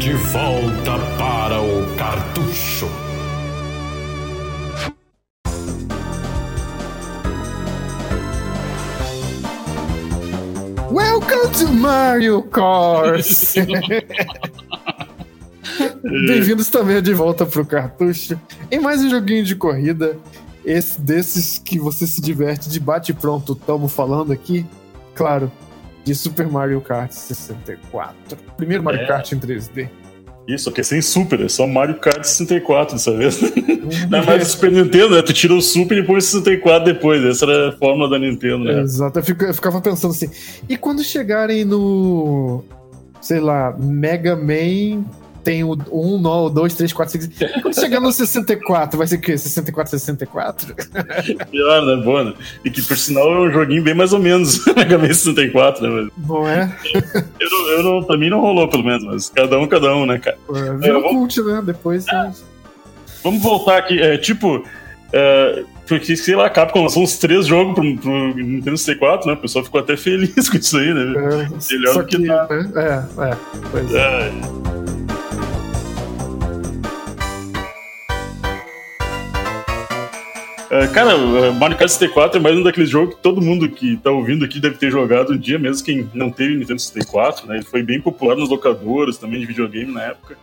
De volta para o cartucho. Welcome to Mario Kart! Bem-vindos também de volta pro cartucho em mais um joguinho de corrida. Esse desses que você se diverte de bate pronto, estamos falando aqui, claro, de Super Mario Kart 64. Primeiro Mario É. Kart em 3D. Isso, aqui é sem Super, é só Mario Kart 64 dessa vez. Não é mais o Super Nintendo, né? Tu tira o Super e põe o 64 depois. Essa era a fórmula da Nintendo, né? Exato, eu, fico- eu ficava pensando assim, e quando chegarem no, sei lá, Mega Man, tem o 1, 2, 3, 4, 5, e quando chegar no 64, vai ser o quê? 64, 64? Pior, né? Boa, né? E que, por sinal, é um joguinho bem mais ou menos Mega Man 64, né? Mas Não é? eu não, eu não, pra mim não rolou, pelo menos, mas cada um, cada um, né, cara? É, É, vamos- cult, né? Depois. né? Vamos voltar aqui, é, tipo... É, porque, sei lá, a Capcom lançou uns três jogos pro, pro Nintendo 64, né? O pessoal ficou até feliz com isso aí, né? É, Melhor do que que, nada. né? É, é. Pois é. É, cara, o Mario Kart 64 é mais um daqueles jogos que todo mundo que tá ouvindo aqui deve ter jogado um dia, mesmo quem não teve Nintendo 64, né? Ele foi bem popular nos locadores também de videogame na época.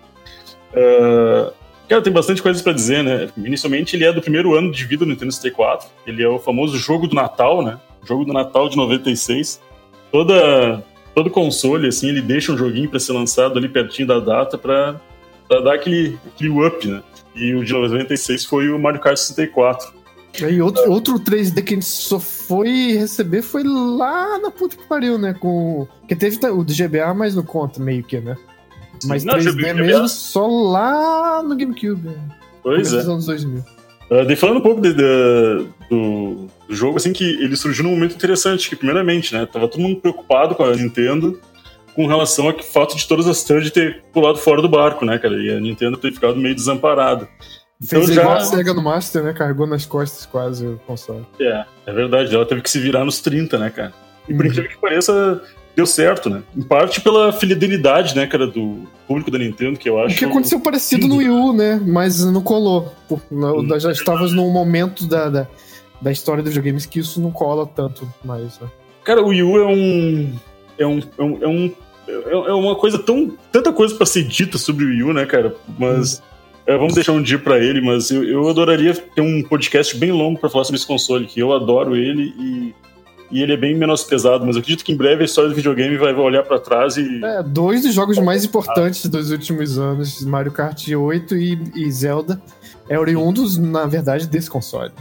É, cara, tem bastante coisa pra dizer, né? Inicialmente ele é do primeiro ano de vida do Nintendo 64. Ele é o famoso jogo do Natal, né? Jogo do Natal de 96. Toda, todo console, assim, ele deixa um joguinho pra ser lançado ali pertinho da data pra dar aquele, aquele up, né? E o de 96 foi o Mario Kart 64. E outro, outro 3D que a gente só foi receber foi lá na puta que pariu, né? Com. Que teve o do GBA, mas não conta meio que, né? Mas Não, 3D GBA. mesmo só lá no GameCube. né? Pois é. anos 2000. Uh, daí falando um pouco de- de- do, do jogo, assim, que ele surgiu num momento interessante, que primeiramente, né, tava todo mundo preocupado com a Nintendo com relação ao fato de todas as third ter pulado fora do barco, né, cara, e a Nintendo ter ficado meio desamparada. Então Fez já- igual a SEGA no Master, né? Carregou nas costas quase o console. É, é verdade, ela teve que se virar nos 30, né, cara. E por Uhum. incrível que pareça, deu certo, né? Em parte pela fidelidade, né, cara, do público da Nintendo, que eu O acho... que aconteceu parecido no Wii U, né? Mas não colou. Pô, não- Hum. nós já estávamos num momento da, da, da história dos videogames que isso não cola tanto mais, né? Cara, o Wii U é um. É um. É, um, é, um- é- é uma coisa tão. Tanta coisa pra ser dita sobre o Wii U, né, cara? Mas. É, vamos deixar um dia pra ele, mas eu, eu adoraria ter um podcast bem longo pra falar sobre esse console, que eu adoro ele e. E ele é bem menosprezado, mas eu acredito que em breve a história do videogame vai olhar pra trás e. É, dois dos jogos mais importantes dos últimos anos, Mario Kart 8 e, e Zelda, é oriundos, na verdade, desse console.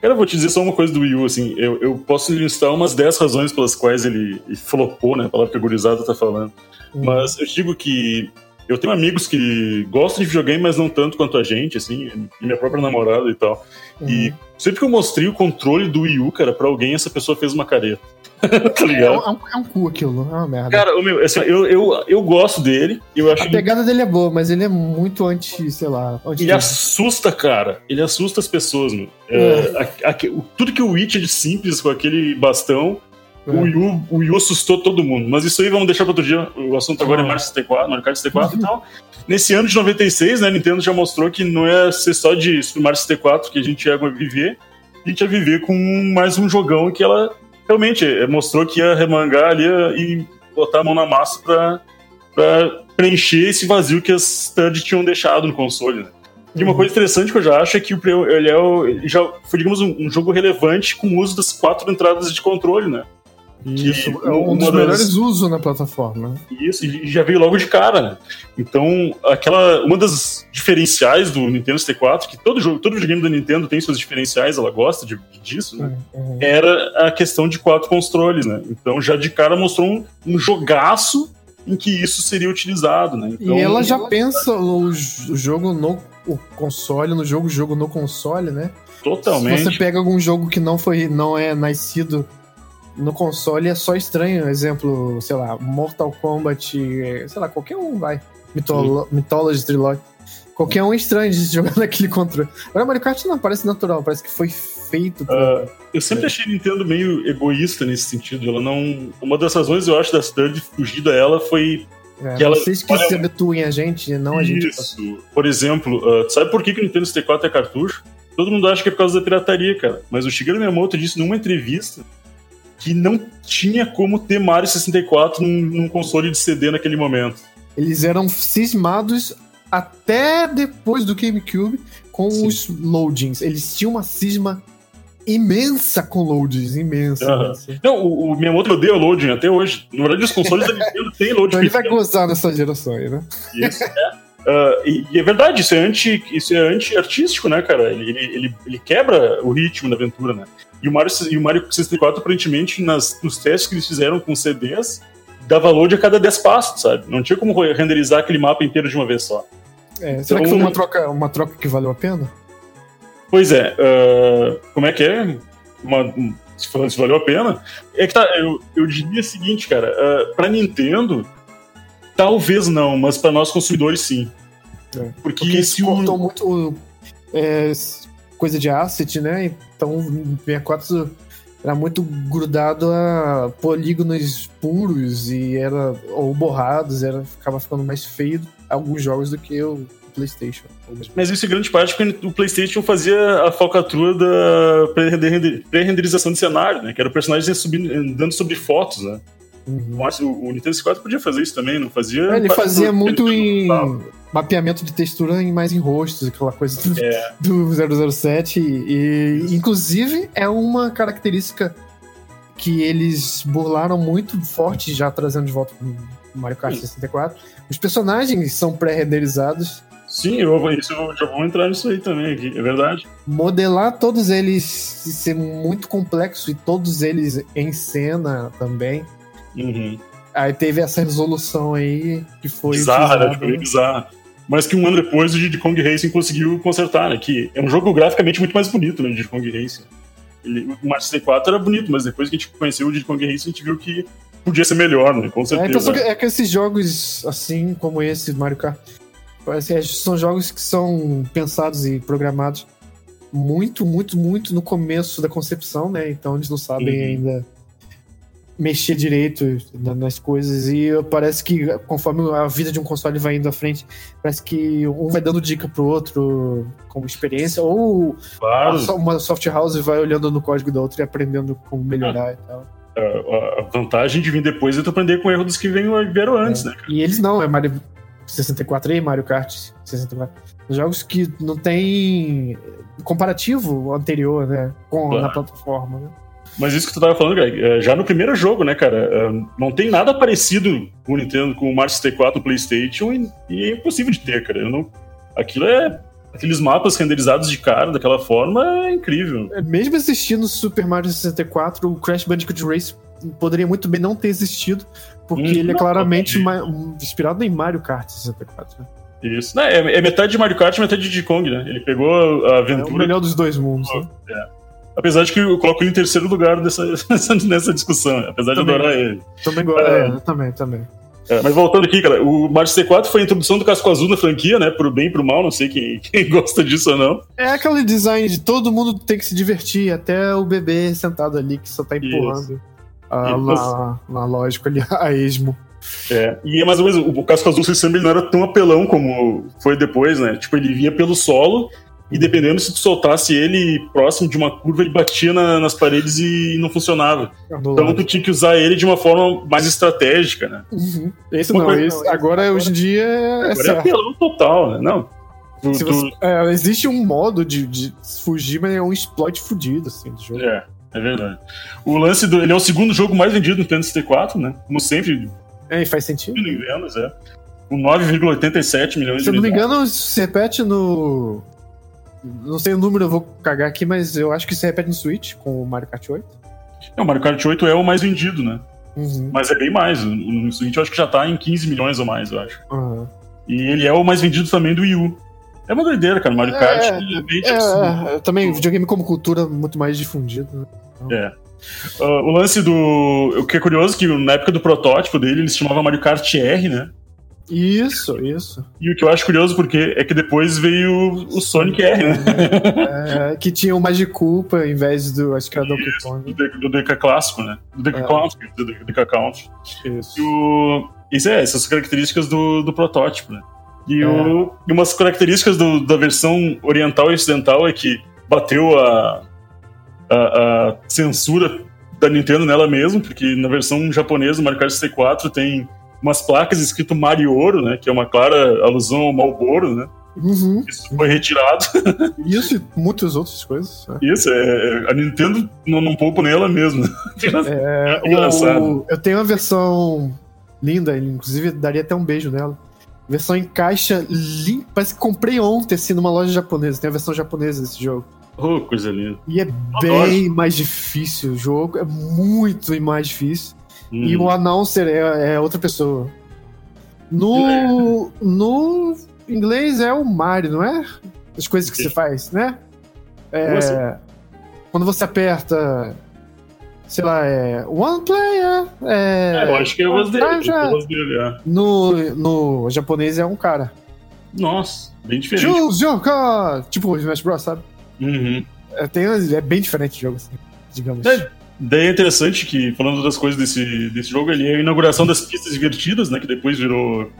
Cara, eu vou te dizer só uma coisa do Wii U, assim, eu, eu posso listar umas 10 razões pelas quais ele, ele flopou, né? A palavra que a gurizada tá falando. Mas eu digo que eu tenho amigos que gostam de videogame, mas não tanto quanto a gente, assim, e minha própria namorada e tal. E sempre que eu mostrei o controle do Wii U, cara, pra alguém, essa pessoa fez uma careta. tá É, ligado? um, é um cu aquilo, é uma merda. Cara, o meu, assim, eu, eu, eu gosto dele, eu acho a ele, pegada dele é boa, mas ele é muito anti, sei lá, anti ele assusta, cara. Ele assusta as pessoas, meu. É, a- a- o- tudo que o Witch é de simples com aquele bastão, É. o, Wii U, o Wii U assustou todo mundo. Mas isso aí vamos deixar para outro dia. O assunto agora é Mario 64, Mario Kart 64 e tal. Nesse ano de 96, né, a Nintendo já mostrou que não é ser só de Super Mario 64 que a gente ia viver. A gente ia viver com mais um jogão que ela realmente eh, mostrou que ia remangar ali eh, e botar a mão na massa pra preencher esse vazio que as third tinham deixado no console, né? E uma coisa interessante que eu já acho é que ele, é o, já foi, digamos, um, um jogo relevante com o uso das quatro entradas de controle, né? Isso, que é um dos das- melhores usos na plataforma. Isso, e já veio logo de cara, né? Então, aquela. Uma das diferenciais do Nintendo 64, que todo jogo, todo videogame da Nintendo tem seus diferenciais, ela gosta de, disso, né? Uhum. Era a questão de quatro controles, né? Então já de cara mostrou um, um jogaço em que isso seria utilizado, né? Então, e ela já pensa o, j- o jogo no o console, no jogo, jogo no console, né? totalmente. Se você pega algum jogo que não foi, não é nascido no console, é só estranho. Exemplo, sei lá, Mortal Kombat, sei lá, qualquer um vai. Mytholo Mythology Trilogy. Qualquer um é estranho de jogar naquele controle. Agora Mario Kart não parece natural, parece que foi feito pra... Uh, eu sempre achei a Nintendo meio egoísta nesse sentido. Ela não. Uma das razões, eu acho, da Third fugir dela foi. É, que ela- vocês que olha- se habituem a gente, não a gente. Isso. Por exemplo, uh, sabe por que, que o Nintendo 64 é cartucho? Todo mundo acha que é por causa da pirataria, cara. Mas o Shigeru Miyamoto disse numa entrevista que não tinha como ter Mario 64 num, num console de CD naquele momento. Eles eram cismados até depois do GameCube com Sim. os loadings. Eles tinham uma cisma imensa com loadings, imensa. Imensa. Não, o, o Miyamoto odeia loading até hoje. Na verdade, os consoles da Nintendo têm loading. Então ele vai gozar nessa geração aí, né? Isso, é. Ah, e, e é verdade, isso é anti, isso é anti-artístico, né, cara? Ele, ele, ele, quebra o ritmo da aventura, né? E o Mario, e o Mario 64, aparentemente, nas, nos testes que eles fizeram com CDs, dava load a cada 10 passos, sabe? Não tinha como renderizar aquele mapa inteiro de uma vez só. É, será que Então- foi uma troca, uma troca que valeu a pena? Pois é, ah, como é que é? Uma- um- se, falando se valeu a pena? É que tá, eu, eu diria o seguinte, cara, ah, pra Nintendo, talvez não, mas pra nós consumidores sim. É. Porque, Porque se cortou muito é, coisa de asset, né? Então o 64 era muito grudado a polígonos puros e era ou borrados, era ficava ficando mais feio alguns jogos do que o PlayStation. Mas isso é grande parte porque o PlayStation fazia a falcatrua da pré-render- pré-renderização de cenário, né? Que era o personagem subindo, andando sobre fotos, né? Uhum. O, o Nintendo 64 podia fazer isso também, não fazia? É, Ele fazia muito em mapeamento de textura em mais em rostos, aquela coisa do, É. do 007 e inclusive é uma característica que eles burlaram muito forte já trazendo de volta pro Mario Kart Sim. 64. Os personagens são pré-renderizados. Sim, eu, vou- isso, eu já vou entrar nisso aí também, aqui, é verdade. Modelar todos eles ser muito complexo e todos eles em cena também. Uhum. Aí teve essa resolução aí que foi bizarra, né? Ficou bem bizarra. Mas que um ano depois o Diddy Kong Racing conseguiu consertar, né? Que é um jogo graficamente muito mais bonito, né? O Diddy Kong Racing. Ele, o Mario 64 era bonito, mas depois que a gente conheceu o Diddy Kong Racing, a gente viu que podia ser melhor, né? Com É, então, certeza. só que, é que esses jogos, assim como esse Mario Kart, parece são jogos que são pensados e programados muito, muito, muito no começo da concepção, né? Então eles não sabem Uhum. ainda mexer direito na- nas coisas e parece que conforme a vida de um console vai indo à frente, parece que um vai dando dica pro outro como experiência ou Claro, uma soft house vai olhando no código da outra e aprendendo como melhorar e tal. a, a vantagem de vir depois é tu aprender com o erro dos que vêm- vieram antes, né? E eles não, é Mario 64 e Mario Kart 64. Jogos que não tem comparativo anterior, né? Com, Claro. Na plataforma, né? Mas isso que tu tava falando, Greg, é, já no primeiro jogo, né, cara, é, não tem nada parecido com o Nintendo, com o Mario 64 no PlayStation e, e é impossível de ter, cara. Eu não, aquilo é. Aqueles mapas renderizados de cara daquela forma é incrível. É, Mesmo existindo o Super Mario 64, o Crash Bandicoot Race poderia muito bem não ter existido, porque Hum, ele é não, claramente não. inspirado em Mario Kart 64. Né? Isso. Né, é, é metade de Mario Kart e metade de Kong, né? Ele pegou a É o aventura. melhor dos dois mundos. Né? Apesar de que eu coloco ele em terceiro lugar dessa, nessa discussão, apesar de Também. adorar ele. Também gosto. É. É, também, também. É, mas voltando aqui, cara, o Mario 64 foi a introdução do casco azul na franquia, né? Pro bem e pro mal, não sei quem, quem gosta disso ou não. É aquele design de todo mundo tem que se divertir, até o bebê sentado ali que só tá empurrando. A, na, na lógico ali, a esmo. É, e é mais ou menos, o casco azul sistema ele não era tão apelão como foi depois, né? Tipo, ele vinha pelo solo e dependendo se tu soltasse ele próximo de uma curva, ele batia na- nas paredes e não funcionava. Então tu tinha que usar ele de uma forma mais estratégica, né? Uhum. Esse Uma não, coisa- esse, agora, hoje em dia é Agora é apelão total, né? Não. Tu- Se tu- você- é, existe um modo de, de fugir, mas é um exploit fudido, assim, do jogo. É, é verdade. O lance do. Ele é o segundo jogo mais vendido no Nintendo 64, né? Como sempre, É, e faz sentido. vendas, é. Com 9,87 milhões Se eu de não me engano, se repete no. Não sei o número, eu vou cagar aqui, mas eu acho que se repete no Switch com o Mario Kart 8. É, o Mario Kart 8 é o mais vendido, né? Uhum. Mas é bem mais. O- No Switch eu acho que já tá em 15 milhões ou mais, eu acho. Uhum. E ele é o mais vendido também do Wii U. É uma doideira, cara. Mario É, Kart é, é, bem absurdo. É, é, também videogame como cultura muito mais difundido. né? É. Ah, o lance do. O que é curioso é que na época do protótipo dele, eles chamavam Mario Kart R, né? Isso, isso. E o que eu acho curioso porque é que depois veio o Sonic R, né? É, que tinha o Magiculpa em vez do, acho que era Donkey Kong. Do, do DK clássico, né? Do DK É. Country, do DK Country. Isso. E o... Isso é, essas características do, do protótipo, né? E, É. o... e umas características do- da versão oriental e ocidental é que bateu a, a, a censura da Nintendo nela mesmo, porque na versão japonesa, o Mario Kart 64 tem umas placas escrito Mario Ouro, né? Que é uma clara alusão ao Malboro, né? Uhum. Isso foi retirado. Isso e muitas outras coisas. né? Isso, é, a Nintendo não, não poupa nela mesmo. É, Engraçado. o- eu tenho uma versão linda, inclusive daria até um beijo nela. Versão em caixa limpa, parece que comprei ontem assim numa loja japonesa. Tem a versão japonesa desse jogo. Oh, coisa linda. E é bem mais difícil o jogo, é muito mais difícil. E Hum. o announcer é, é outra pessoa. No, no inglês é o Mario, não é? As coisas que você faz, né? É, assim? quando você aperta, sei lá, é One Player. É, É, eu acho que é o dele. É no, no japonês é um cara. Nossa, bem diferente. Jules Joka! Tipo o Smash Bros, sabe? Uhum. É, tem, é bem diferente o jogo, assim, digamos. É, Daí é interessante que, falando das coisas desse, desse jogo, ele é a inauguração das pistas divertidas, né? Que depois virou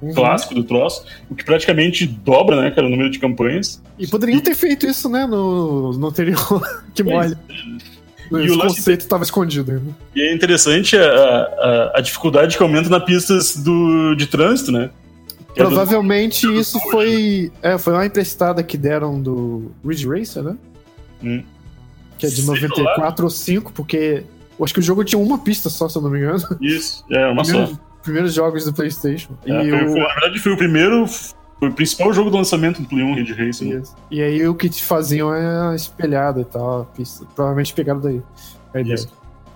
Uhum. clássico do troço, o que praticamente dobra, né, cara, o número de campanhas. E poderiam ter feito isso, né, no, no anterior. que mole. E Esse o conceito estava escondido. Né? E é interessante a, a, a dificuldade que aumenta nas pistas do, de trânsito, né? Que é do- Provavelmente isso foi. É, foi uma emprestada que deram do Ridge Racer, né? Hum. Que é de Sei 94 ou 5, porque. Eu acho que o jogo tinha uma pista só, se eu não me engano. Isso, é uma só. Primeiros, primeiros jogos do PlayStation. É, e, foi- o- foi- na verdade, foi o primeiro. Foi o principal jogo do lançamento do Play 1 Ridge Racing. né? Isso. E aí o que te faziam é espelhada e tal, a pista. Provavelmente pegaram daí. A ideia. Isso.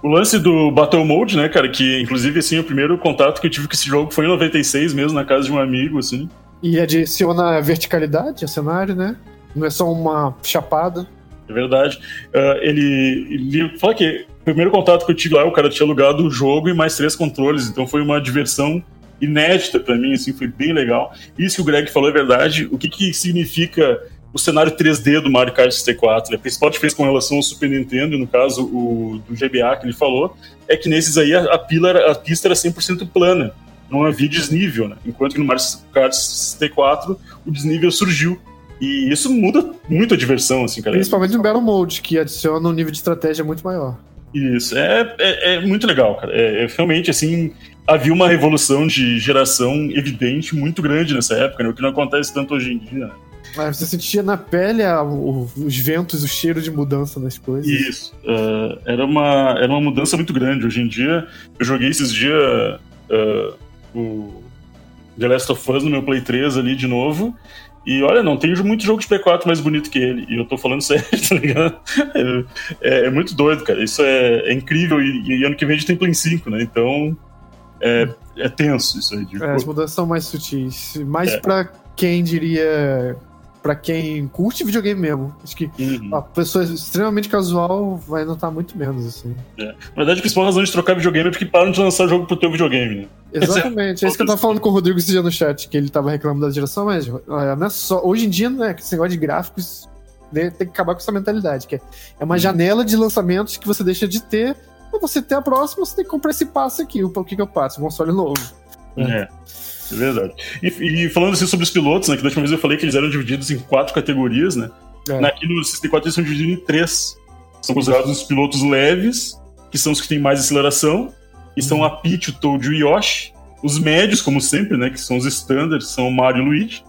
O lance do Battle Mode, né, cara, que inclusive assim, o primeiro contato que eu tive com esse jogo foi em 96 mesmo, na casa de um amigo, assim. E adiciona verticalidade ao cenário, né? Não é só uma chapada. É verdade. Ah, ele, ele fala que o primeiro contato que eu tive lá, o cara tinha alugado o jogo e mais três controles, então foi uma diversão inédita pra mim, assim, foi bem legal. Isso que o Greg falou é verdade. O que, que significa o cenário 3D do Mario Kart 64? A principal diferença com relação ao Super Nintendo, no caso o do GBA que ele falou, é que nesses aí a, a, pila a pista era 100% plana, não havia desnível, né? Enquanto que no Mario Kart 64 o desnível surgiu. E isso muda muito a diversão, assim, cara. Principalmente no Battle Mode, que adiciona um nível de estratégia muito maior. Isso, é, é, é muito legal, cara. É, é realmente, assim, havia uma revolução de geração evidente muito grande nessa época, né? O que não acontece tanto hoje em dia, né? Mas você sentia na pele a- o- os ventos, o cheiro de mudança das coisas. Isso. é, era, uma, era uma mudança muito grande. Hoje em dia, eu joguei esses dias é, o The Last of Us no meu Play 3 ali de novo. E olha, não tem muito jogo de Play 4 mais bonito que ele. E eu tô falando sério, tá ligado? É, é muito doido, cara. Isso é, é incrível. E, e ano que vem a gente tem Play 5, né? Então. É, é tenso isso aí. De, É, as mudanças são mais sutis. Mais É. pra quem diria. Pra quem curte videogame mesmo. Acho que Uhum. a pessoa extremamente casual vai notar muito menos, assim. Na verdade, a principal razão de trocar videogame é porque param de lançar jogo pro teu videogame, né? Exatamente. É isso que eu tava falando com o Rodrigo esse dia no chat, que ele tava reclamando da geração, mas não é só. Hoje em dia, né, esse negócio de gráficos né, tem que acabar com essa mentalidade, que é, é uma janela de lançamentos que você deixa de ter. Pra você ter a próxima, você tem que comprar esse passe aqui. O que, que eu passo? Um console novo. É. É. É verdade. E, e falando assim sobre os pilotos, né? Que da última vez eu falei que eles eram divididos em quatro categorias, né? É. Aqui no 64 eles são divididos em três. São considerados os pilotos leves, que são os que têm mais aceleração, e são a Peach, o Toad e o Yoshi. Os médios, como sempre, né? Que são os standards, são o Mario e o Luigi.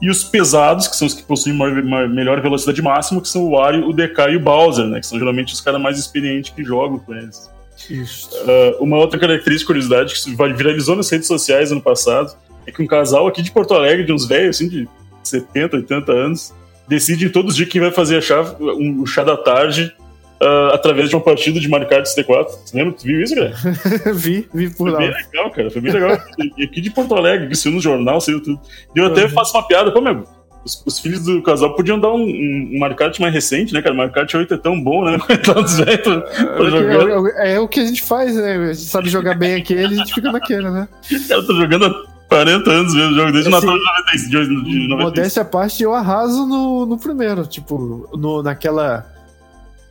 E os pesados, que são os que possuem maior, maior- melhor velocidade máxima, que são o Wario, o DK e o Bowser, né? Que são geralmente os caras mais experientes que jogam com eles. Uh, uma outra característica, curiosidade, que viralizou nas redes sociais ano passado, é que um casal aqui de Porto Alegre, de uns velhos, assim, de 70, 80 anos, decide todos os dias quem vai fazer um, o chá da tarde uh, através de uma partida de Mario Kart 64. Você lembra? Tu viu isso, cara? vi, vi por Foi lá. bem legal, cara. Foi bem legal. E aqui de Porto Alegre, que saiu no jornal, saiu tudo. E eu até Uhum. faço uma piada, pô, meu. Os, os filhos do casal podiam dar um, um, um Mario Kart mais recente, né, cara? Mario Kart 8 é tão bom, né? Coitados velhos pra- pra jogar. É, é- é o que a gente faz, né? A gente sabe jogar bem aquele, a gente fica naquele, né? O cara tá jogando há 40 anos mesmo, jogo desde o Assim, Natal de 96. De, de 96. Modéstia à parte, eu arraso no, no primeiro. Tipo, no, naquela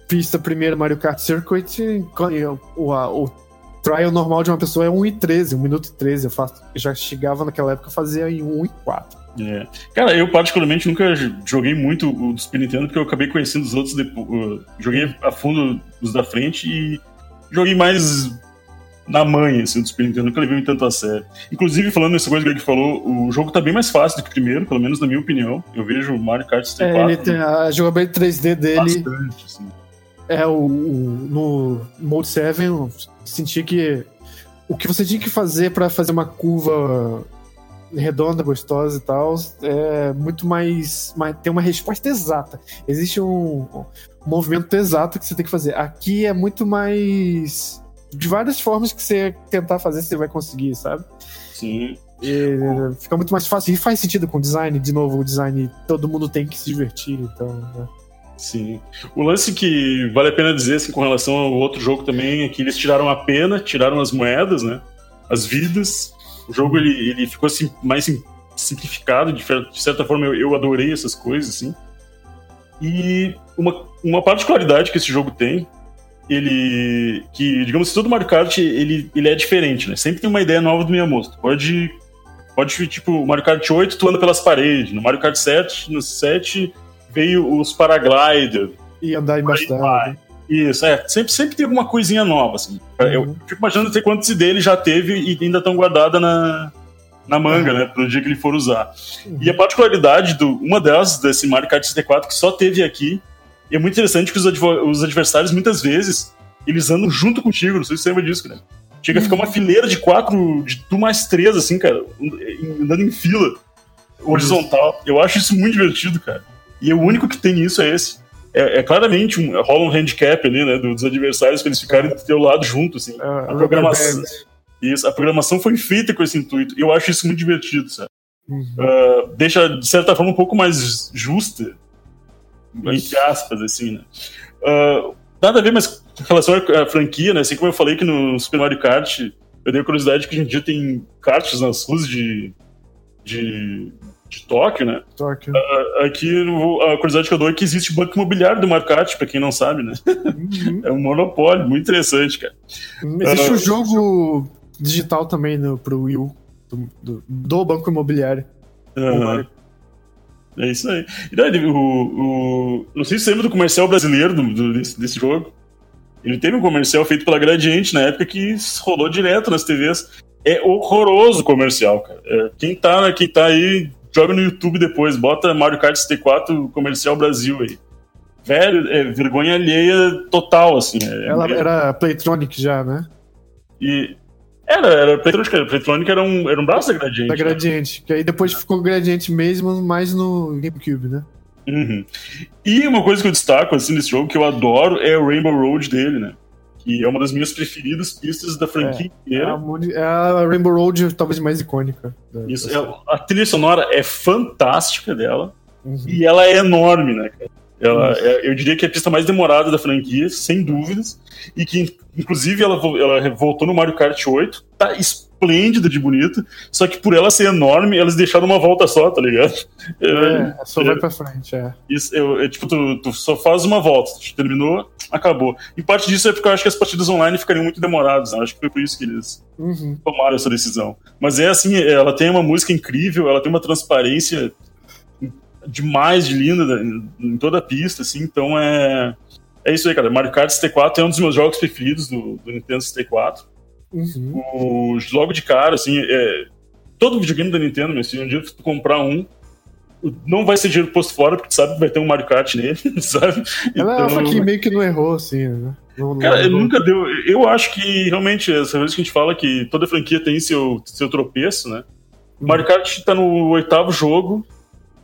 pista primeira Mario Kart Circuit, o, a- o trial normal de uma pessoa é 1 e 13, 1 minuto e 13. Eu, faço, eu já chegava naquela época a fazer em 1 e 4. É. Cara, eu particularmente nunca joguei muito o do Super Nintendo, porque eu acabei conhecendo os outros depois. joguei a fundo os da frente e joguei mais na manha, assim, do Super Nintendo, nunca levei tanto a sério. Inclusive, falando nessa coisa que o Greg falou, o jogo tá bem mais fácil do que o primeiro, pelo menos na minha opinião. Eu vejo o Mario Kart É, 64 ele tem a jogabilidade 3D dele. bastante, assim. É, o, o- no Mode 7, eu senti que o que você tinha que fazer pra fazer uma curva redonda, gostosa e tal, é muito mais, mais. Tem uma resposta exata. Existe um, um movimento exato que você tem que fazer. Aqui é muito mais. De várias formas que você tentar fazer, você vai conseguir, sabe? Sim. E fica muito mais fácil. E faz sentido com o design, de novo, o design, todo mundo tem que se divertir, então. né? Sim. O lance que vale a pena dizer, assim, com relação ao outro jogo também, é que eles tiraram a pena, tiraram as moedas, né? As vidas. O jogo, ele, ele ficou assim, mais sim- simplificado, de, certa forma eu, eu adorei essas coisas, assim. E uma, uma particularidade que esse jogo tem, ele... que, digamos, todo Mario Kart, ele, ele é diferente, né? Sempre tem uma ideia nova do Miyamoto. Pode... Pode, tipo, Mario Kart 8, tu anda pelas paredes. No Mario Kart 7, no 7 veio os paraglider. E andar embaixo da. Isso, é. Sempre, sempre tem alguma coisinha nova, assim. Eu Uhum. fico imaginando até quantos dele já teve e ainda estão guardadas na, na manga, Uhum. né? Pro dia que ele for usar. E a particularidade, do, uma delas, desse Mario Kart 64, que só teve aqui, e é muito interessante que os, os adversários, muitas vezes, eles andam junto contigo, não sei se você lembra disso, cara. Chega a ficar uma fileira de quatro, de tu mais três, assim, cara, andando em fila, horizontal. Eu acho isso muito divertido, cara. E o único que tem isso é esse. É, é claramente um, rola um handicap ali, né, dos adversários pra eles ficarem do teu lado junto, assim. É, A programação, isso, a programação foi feita com esse intuito. E eu acho isso muito divertido, sabe? Uhum. Ah, deixa, de certa forma, um pouco mais justa, entre aspas, assim, né? Ah, nada a ver, mas com relação à franquia, né? Assim como eu falei que no Super Mario Kart, eu dei a curiosidade que hoje em dia tem karts nas ruas de, de, de Tóquio, né? Tóquio. Ah, Aqui a curiosidade que eu dou é que existe o banco imobiliário do Kart, pra quem não sabe, né? Uhum. É um monopólio, muito interessante, cara. Existe Ah. um jogo digital também no, pro Wii U, do, do, do Banco Imobiliário. Mario. É isso aí. E daí, o, o- não sei se você lembra do comercial brasileiro do- do- desse, desse jogo. Ele teve um comercial feito pela Gradiente na época que rolou direto nas TVs. É horroroso o comercial, cara. É, quem, tá, quem tá aí, joga no YouTube depois, bota Mario Kart 64 comercial Brasil aí. Velho, é vergonha alheia total, assim. É, Ela era Playtronic já, né? e era, era Playtronic, era, Playtronic era um, era um braço da Gradiente. Da né? Gradiente. Que aí depois ficou Gradiente mesmo, mais no GameCube, né? Uhum. E uma coisa que eu destaco assim nesse jogo que eu adoro é o Rainbow Road dele, né? Que é uma das minhas preferidas pistas da franquia É a, inteira. muni- é a Rainbow Road talvez mais icônica. da- Isso, da- é- a trilha sonora é fantástica dela Uhum. e ela é enorme, né, cara? Ela, Isso. é- eu diria que é a pista mais demorada da franquia, sem dúvidas, e que inclusive ela, ela voltou no Mario Kart 8, tá esplêndida de bonita, só que por ela ser enorme, elas deixaram uma volta só, tá ligado? É, só é- vai pra frente, é. Isso, eu, é, tipo, tu, tu só faz uma volta, terminou, acabou. E parte disso é porque eu acho que as partidas online ficariam muito demoradas, né? Acho que foi por isso que eles Uhum. tomaram essa decisão. Mas é assim, ela tem uma música incrível, ela tem uma transparência demais de linda da- em toda a pista, assim, então é. É isso aí, cara. Mario Kart 64 é um dos meus jogos preferidos do, do Nintendo 64. Uhum. O, logo de cara, assim, é, todo videogame da Nintendo, meu, se um dia tu comprar um, não vai ser dinheiro posto fora, porque tu sabe que vai ter um Mario Kart nele, sabe? Ela Então- só que meio que não errou, assim, né? Não, não Cara, errou. nunca deu. Eu acho que realmente, essa vez que a gente fala que toda franquia tem seu, seu tropeço, né? O Mario Kart tá no oitavo jogo.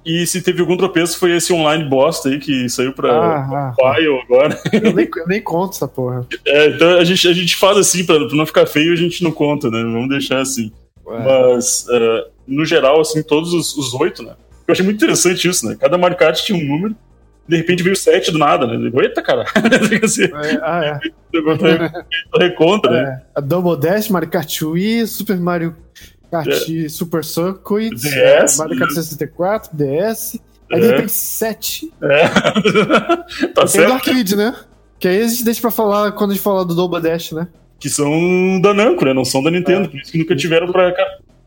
E se teve algum tropeço foi esse online bosta aí que saiu pra Ah, ah, Mobile agora. eu, nem, eu nem conto essa porra. É, então a gente, a gente faz assim, pra, pra não ficar feio, a gente não conta, né? Vamos deixar assim. Ué. Mas, é, no geral, assim, todos os, os oito, né? Eu achei muito interessante isso, né? Cada Mario Kart tinha um número, de repente veio sete do nada, né? Eita, cara! Assim, É, ah, é. recontra, né? É, a Double Dash, Mario Kart Wii, Super Mario Kart Super Circuit, DS, é, Mario Kart 64, DS. Aí de É. repente 7. É. tá Tem do certo? arcade, né? Que aí a gente deixa pra falar quando a gente falar do Double Dash, né? Que são da Namco, né? Não são da Nintendo. Por isso que nunca tiveram pra,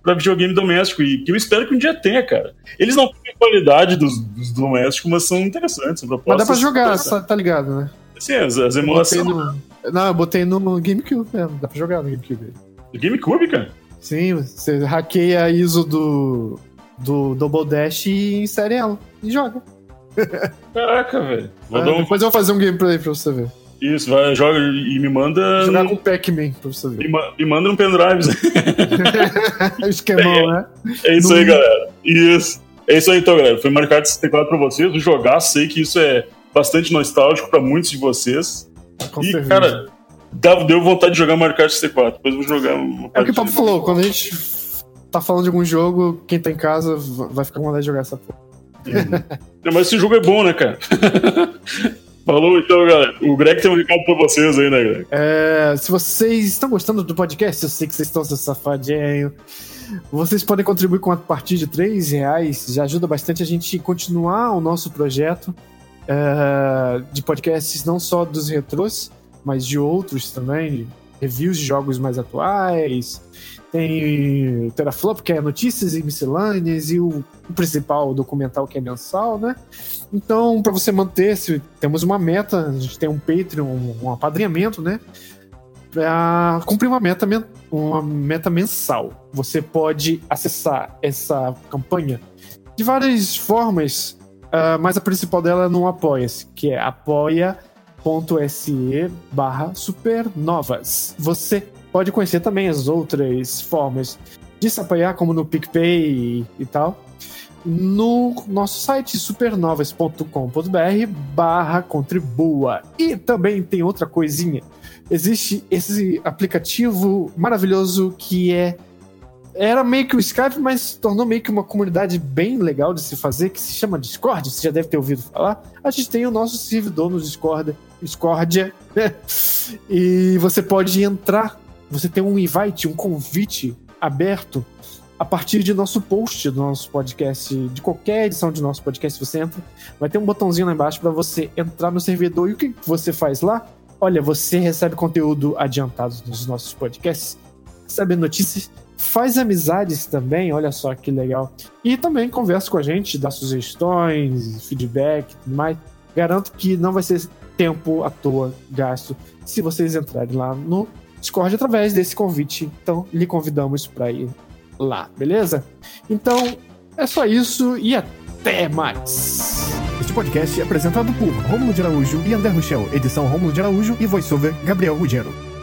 pra videogame doméstico. E que eu espero que um dia tenha, cara. Eles não têm qualidade dos, dos domésticos, mas são interessantes. São Mas propostas dá pra jogar, tá, tá ligado, né? Sim, as, as emulações no... Não, eu botei no GameCube mesmo. Dá pra jogar no GameCube. GameCube, cara. Sim, você hackeia a ISO do, do Double Dash e insere ela. E joga. Caraca, velho. Ah, um. Depois eu vou fazer um gameplay pra você ver. Isso, vai, joga e me manda. Jogar no- com o Pac-Man pra você Me, ver. ma- me manda no pendrive. Esquemão, né? É isso No- aí, galera. Isso. É isso aí, então, galera. Foi marcado 64 pra vocês. Jogar, sei que isso é bastante nostálgico pra muitos de vocês. Com e, certeza. cara, dá- deu vontade de jogar Mario Kart 64. Depois vou jogar É o que o Papo falou, quando a gente tá falando de algum jogo, quem tá em casa va- vai ficar com vontade de jogar essa porra. Não, Mas esse jogo é bom, né, cara? Falou, então, galera. O Greg tem um recado pra vocês aí, né, Greg? É, se vocês estão gostando do podcast, eu sei que vocês estão se safadinho. Vocês podem contribuir com a partir de 3 reais, já ajuda bastante a gente continuar o nosso projeto é, de podcasts, não só dos retrôs, mas de outros também, reviews de jogos mais atuais. Tem Teraflop, que é notícias e miscelâneas, e o, o principal, documental, que é mensal, né? Então, para você manter, se temos uma meta, a gente tem um Patreon, um, um apadrinhamento, né? Para cumprir uma meta, uma meta mensal. Você pode acessar essa campanha de várias formas, ah, mas a principal dela é no Apoia-se, que é apoia.se barra supernovas. Você pode conhecer também as outras formas de se apoiar, como no PicPay e, e tal no nosso site supernovas.com.br barra contribua. E também tem outra coisinha. Existe esse aplicativo maravilhoso que é era meio que o Skype, mas tornou meio que uma comunidade bem legal de se fazer, que se chama Discord, você já deve ter ouvido falar. A gente tem o nosso servidor no Discord, Discordia, e você pode entrar, você tem um invite, um convite aberto a partir de nosso post do nosso podcast, de qualquer edição de nosso podcast, você entra, vai ter um botãozinho lá embaixo para você entrar no servidor. E o que você faz lá? Olha, você recebe conteúdo adiantado dos nossos podcasts, recebe notícias, faz amizades também, olha só que legal. E também conversa com a gente, dá sugestões, feedback e tudo mais. Garanto que não vai ser tempo à toa gasto se vocês entrarem lá no Discord através desse convite. Então, lhe convidamos para ir lá, beleza? Então, é só isso e até mais. Este podcast é apresentado por Rômulo de Araújo e André Rochel, edição Rômulo de Araújo e voiceover Gabriel Ruggiero.